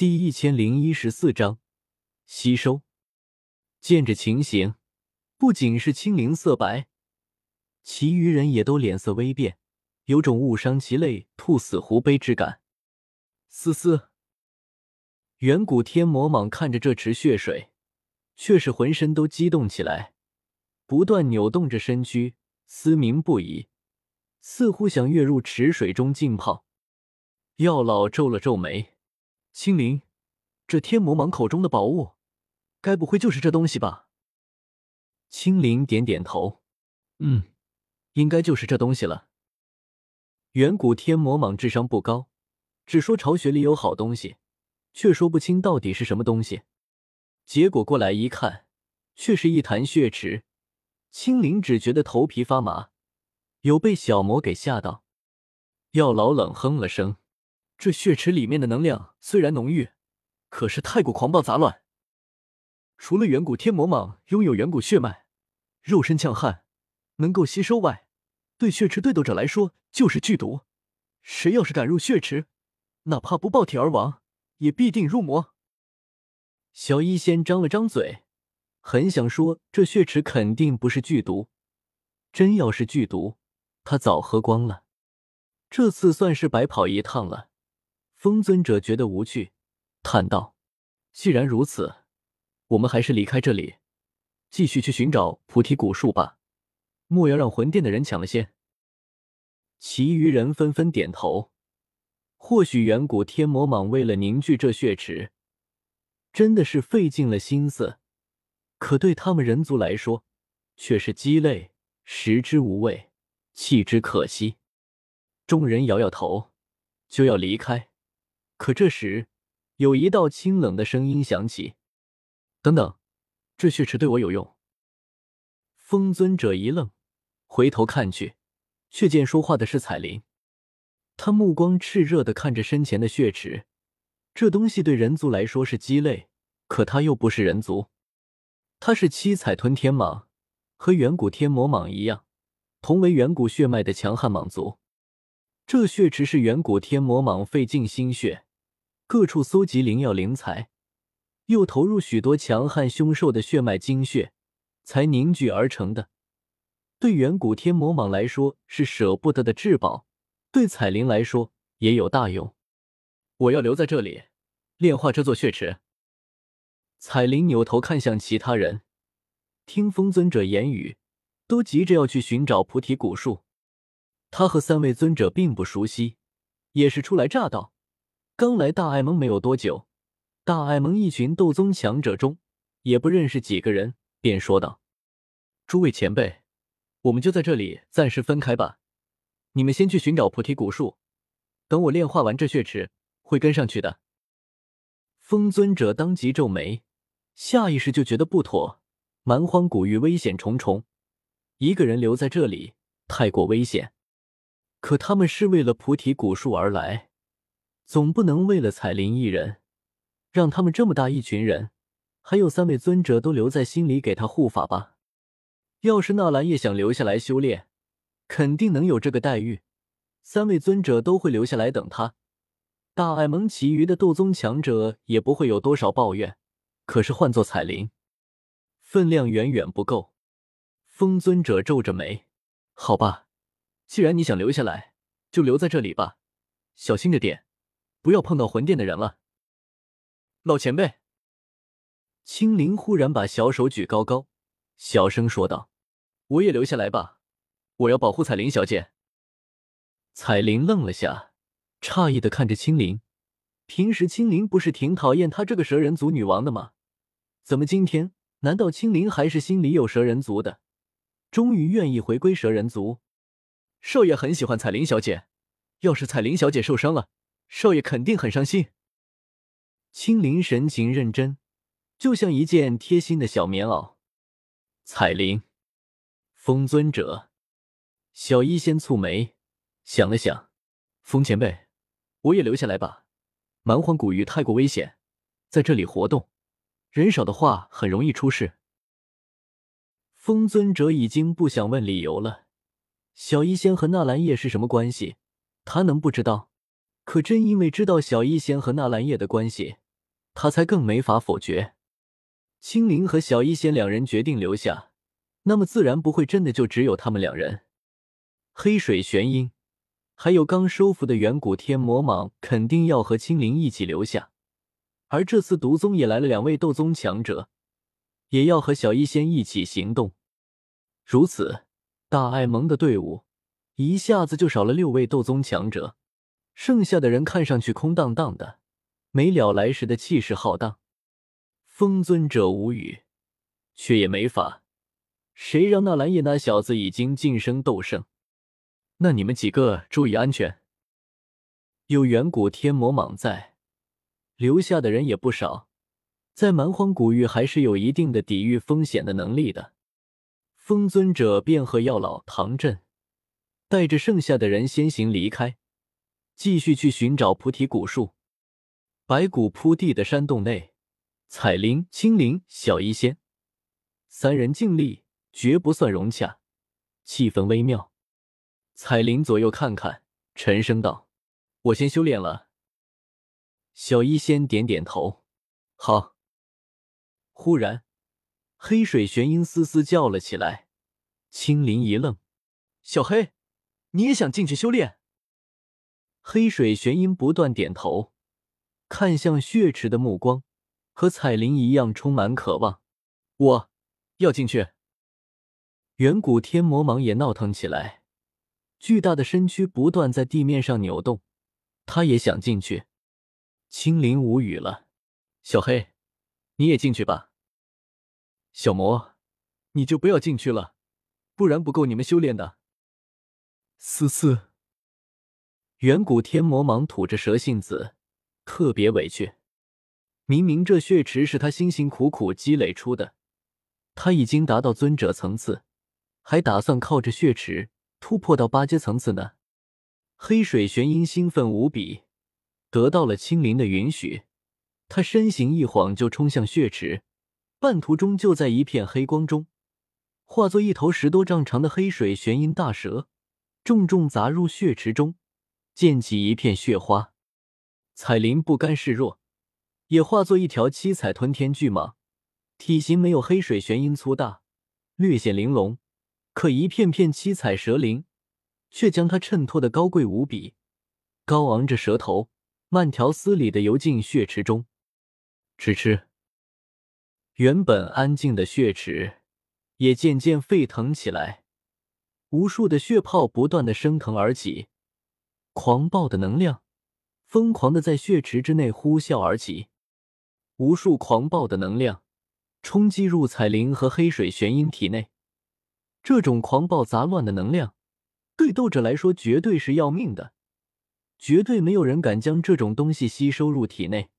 第一千零一十四章吸收。见着情形，不仅是青灵色白，其余人也都脸色微变，有种误伤其类，兔死狐悲之感。嘶嘶！远古天魔蟒看着这池血水，却是浑身都激动起来，不断扭动着身躯，嘶鸣不已，似乎想跃入池水中浸泡。药老皱了皱眉。青灵，这天魔蟒口中的宝物，该不会就是这东西吧？青灵点点头，嗯，应该就是这东西了。远古天魔蟒智商不高，只说巢穴里有好东西，却说不清到底是什么东西。结果过来一看，却是一潭血池。青灵只觉得头皮发麻，有被小魔给吓到。药老冷哼了声。这血池里面的能量虽然浓郁，可是太过狂暴杂乱。除了远古天魔蟒拥有远古血脉，肉身强悍，能够吸收外，对血池对斗者来说就是剧毒。谁要是敢入血池，哪怕不爆体而亡，也必定入魔。小医仙张了张嘴，很想说这血池肯定不是剧毒，真要是剧毒，他早喝光了。这次算是白跑一趟了。风尊者觉得无趣，叹道：“既然如此，我们还是离开这里，继续去寻找菩提古树吧。莫要让魂殿的人抢了先。”其余人纷纷点头。或许远古天魔蟒为了凝聚这血池，真的是费尽了心思，可对他们人族来说，却是鸡肋，食之无味，弃之可惜。众人摇摇头，就要离开。可这时，有一道清冷的声音响起：“等等，这血池对我有用。”风尊者一愣，回头看去，却见说话的是彩铃。他目光炽热的看着身前的血池，这东西对人族来说是鸡肋，可他又不是人族，他是七彩吞天蟒，和远古天魔蟒一样，同为远古血脉的强悍蟒族。这血池是远古天魔蟒费尽心血。各处搜集灵药灵材，又投入许多强悍凶兽的血脉精血，才凝聚而成的。对远古天魔蟒来说是舍不得的至宝，对彩铃来说也有大用。我要留在这里炼化这座血池。彩铃扭头看向其他人，听风尊者言语，都急着要去寻找菩提古树。他和三位尊者并不熟悉，也是初来乍到。刚来大艾蒙没有多久，大艾蒙一群斗宗强者中也不认识几个人，便说道：“诸位前辈，我们就在这里暂时分开吧。你们先去寻找菩提古树，等我炼化完这血池，会跟上去的。”风尊者当即皱眉，下意识就觉得不妥。蛮荒古域危险重重，一个人留在这里太过危险。可他们是为了菩提古树而来。总不能为了彩铃一人，让他们这么大一群人，还有三位尊者都留在心里给他护法吧。要是纳兰叶想留下来修炼，肯定能有这个待遇。三位尊者都会留下来等他。大艾蒙其余的斗宗强者也不会有多少抱怨。可是换做彩铃，分量远远不够。风尊者皱着眉：“好吧，既然你想留下来，就留在这里吧，小心着点。”不要碰到魂殿的人了，老前辈。青灵忽然把小手举高高，小声说道：“我也留下来吧，我要保护彩铃小姐。”彩铃愣了下，诧异的看着青灵。平时青灵不是挺讨厌她这个蛇人族女王的吗？怎么今天？难道青灵还是心里有蛇人族的？终于愿意回归蛇人族？少爷很喜欢彩铃小姐，要是彩铃小姐受伤了。少爷肯定很伤心。青灵神情认真，就像一件贴心的小棉袄。彩铃，风尊者，小医仙蹙眉，想了想，风前辈，我也留下来吧。蛮荒古域太过危险，在这里活动，人少的话很容易出事。风尊者已经不想问理由了。小医仙和纳兰叶是什么关系？他能不知道？可真因为知道小医仙和纳兰叶的关系，他才更没法否决。青灵和小医仙两人决定留下，那么自然不会真的就只有他们两人。黑水玄阴，还有刚收服的远古天魔蟒，肯定要和青灵一起留下。而这次毒宗也来了两位斗宗强者，也要和小医仙一起行动。如此，大爱盟的队伍一下子就少了六位斗宗强者，剩下的人看上去空荡荡的，没了来时的气势浩荡。风尊者无语，却也没法。谁让那蓝叶那小子已经晋升斗圣？那你们几个注意安全。有远古天魔蟒在，留下的人也不少，在蛮荒古域还是有一定的抵御风险的能力的。风尊者便和药老唐振带着剩下的人先行离开，继续去寻找菩提古树。白骨铺地的山洞内。彩铃、青灵、小医仙三人尽力，绝不算融洽，气氛微妙。彩铃左右看看，沉声道：“我先修炼了。”小医仙点点头：“好。”忽然，黑水玄鹰嘶嘶叫了起来。青灵一愣：“小黑，你也想进去修炼？”黑水玄音不断点头，看向血池的目光。和彩铃一样，充满渴望。我要进去。远古天魔蟒也闹腾起来，巨大的身躯不断在地面上扭动。他也想进去。青灵无语了。小黑，你也进去吧。小魔，你就不要进去了，不然不够你们修炼的。嘶嘶。远古天魔蟒吐着蛇信子，特别委屈。明明这血池是他辛辛苦苦积累出的，他已经达到尊者层次，还打算靠着血池突破到八阶层次呢。黑水玄鹰兴奋无比，得到了青灵的允许，他身形一晃就冲向血池，半途中就在一片黑光中，化作一头十多丈长的黑水玄鹰大蛇，重重砸入血池中，溅起一片血花。彩铃不甘示弱。也化作一条七彩吞天巨蟒，体型没有黑水玄鹰粗大，略显玲珑，可一片片七彩蛇鳞却将它衬托的高贵无比。高昂着蛇头，慢条斯理的游进血池中。吃吃，原本安静的血池也渐渐沸腾起来，无数的血泡不断的升腾而起，狂暴的能量疯狂的在血池之内呼啸而起。无数狂暴的能量冲击入彩铃和黑水玄鹰体内，这种狂暴杂乱的能量对斗者来说绝对是要命的，绝对没有人敢将这种东西吸收入体内。